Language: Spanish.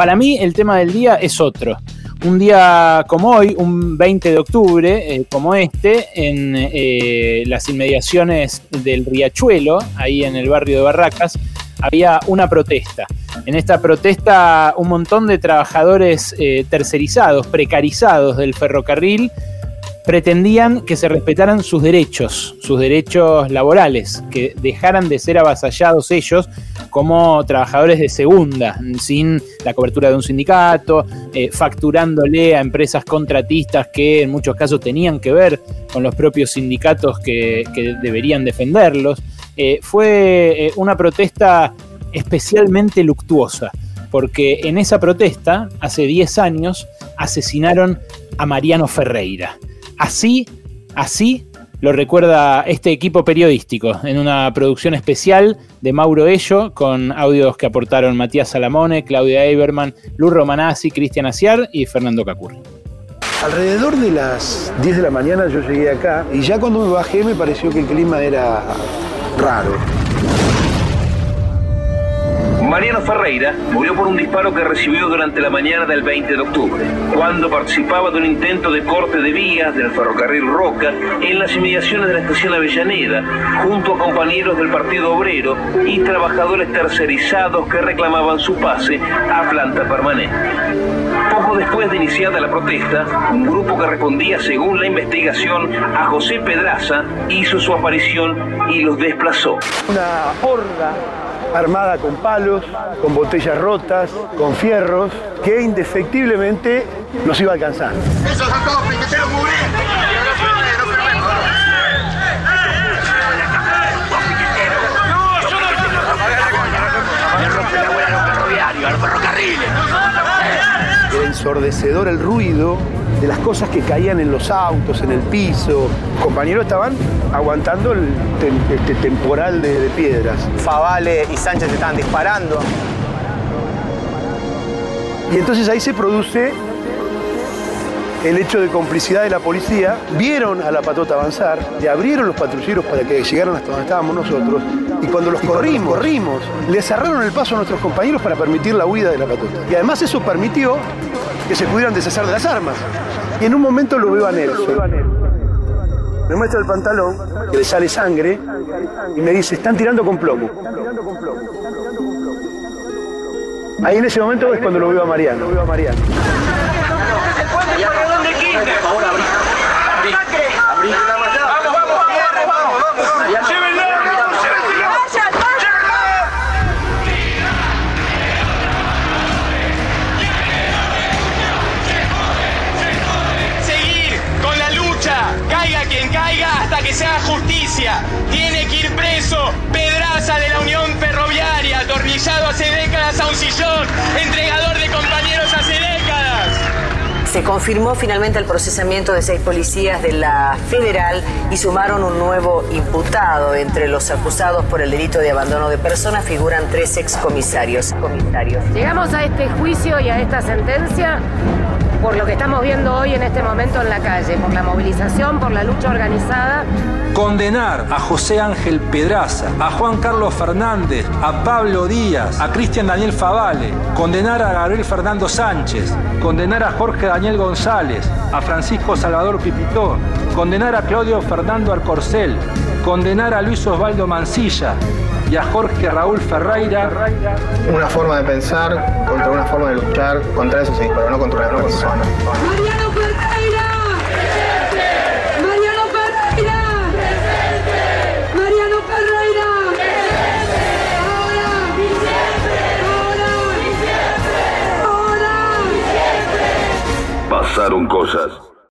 Para mí el tema del día es otro. Un día como hoy, un 20 de octubre, eh, como este, en eh, las inmediaciones del Riachuelo, ahí en el barrio de Barracas, había una protesta. En esta protesta un montón de trabajadores eh, tercerizados, precarizados del ferrocarril, pretendían que se respetaran sus derechos, sus derechos laborales, que dejaran de ser avasallados ellos como trabajadores de segunda, sin la cobertura de un sindicato, eh, facturándole a empresas contratistas que en muchos casos tenían que ver con los propios sindicatos que, deberían defenderlos. Eh, fue eh, una protesta especialmente luctuosa, porque en esa protesta, hace 10 años, asesinaron a Mariano Ferreira. Así, así lo recuerda este equipo periodístico en una producción especial de Mauro Ello con audios que aportaron Matías Salamone, Claudia Eiberman, Luz Romanazzi, Cristian Aciar y Fernando Cacurri. Alrededor de las 10 de la mañana yo llegué acá y ya cuando me bajé me pareció que el clima era raro. Mariano Ferreira murió por un disparo que recibió durante la mañana del 20 de octubre, cuando participaba de un intento de corte de vías del ferrocarril Roca en las inmediaciones de la estación Avellaneda, junto a compañeros del Partido Obrero y trabajadores tercerizados que reclamaban su pase a planta permanente. Poco después de iniciada la protesta, un grupo que respondía, según la investigación, a José Pedraza hizo su aparición y los desplazó. Una horda armada con palos, con botellas rotas, con fierros, que indefectiblemente nos iba a alcanzar. ¡Esos son todos ensordecedor el ruido de las cosas que caían en los autos, en el piso. Los compañeros estaban aguantando el este temporal de, de piedras. Favale y Sánchez estaban disparando. Y entonces ahí se produce el hecho de complicidad de la policía, vieron a la patota avanzar, le abrieron los patrulleros para que llegaran hasta donde estábamos nosotros, cuando los corrimos, corrimos, le cerraron el paso a nuestros compañeros para permitir la huida de la patota. Y además eso permitió que se pudieran deshacer de las armas. Y en un momento lo veo a Nelson. Me muestra el pantalón, que le sale sangre, y me dice, están tirando con plomo. Ahí en ese momento es cuando lo veo a Mariano. Lo veo a Mariano. Sea justicia. Tiene que ir preso Pedraza de la Unión Ferroviaria, atornillado hace décadas a un sillón, entregador de compañeros hace décadas. Se confirmó finalmente el procesamiento de seis policías de la federal y sumaron un nuevo imputado. Entre los acusados por el delito de abandono de personas figuran tres excomisarios. Comisarios. Llegamos a este juicio y a esta sentencia por lo que estamos viendo hoy en este momento en la calle, por la movilización, por la lucha organizada. Condenar a José Ángel Pedraza, a Juan Carlos Fernández, a Pablo Díaz, a Cristian Daniel Favale, condenar a Gabriel Fernando Sánchez, condenar a Jorge Daniel González, a Francisco Salvador Pipitó, condenar a Claudio Fernando Arcorcel, condenar a Luis Osvaldo Mancilla, y a Jorge Raúl Ferreira. Una forma de pensar contra una forma de luchar contra eso sí, pero no contra una persona. Mariano Ferreira. Mariano Ferreira. Mariano Ferreira. Ahora. Ahora. Pasaron cosas.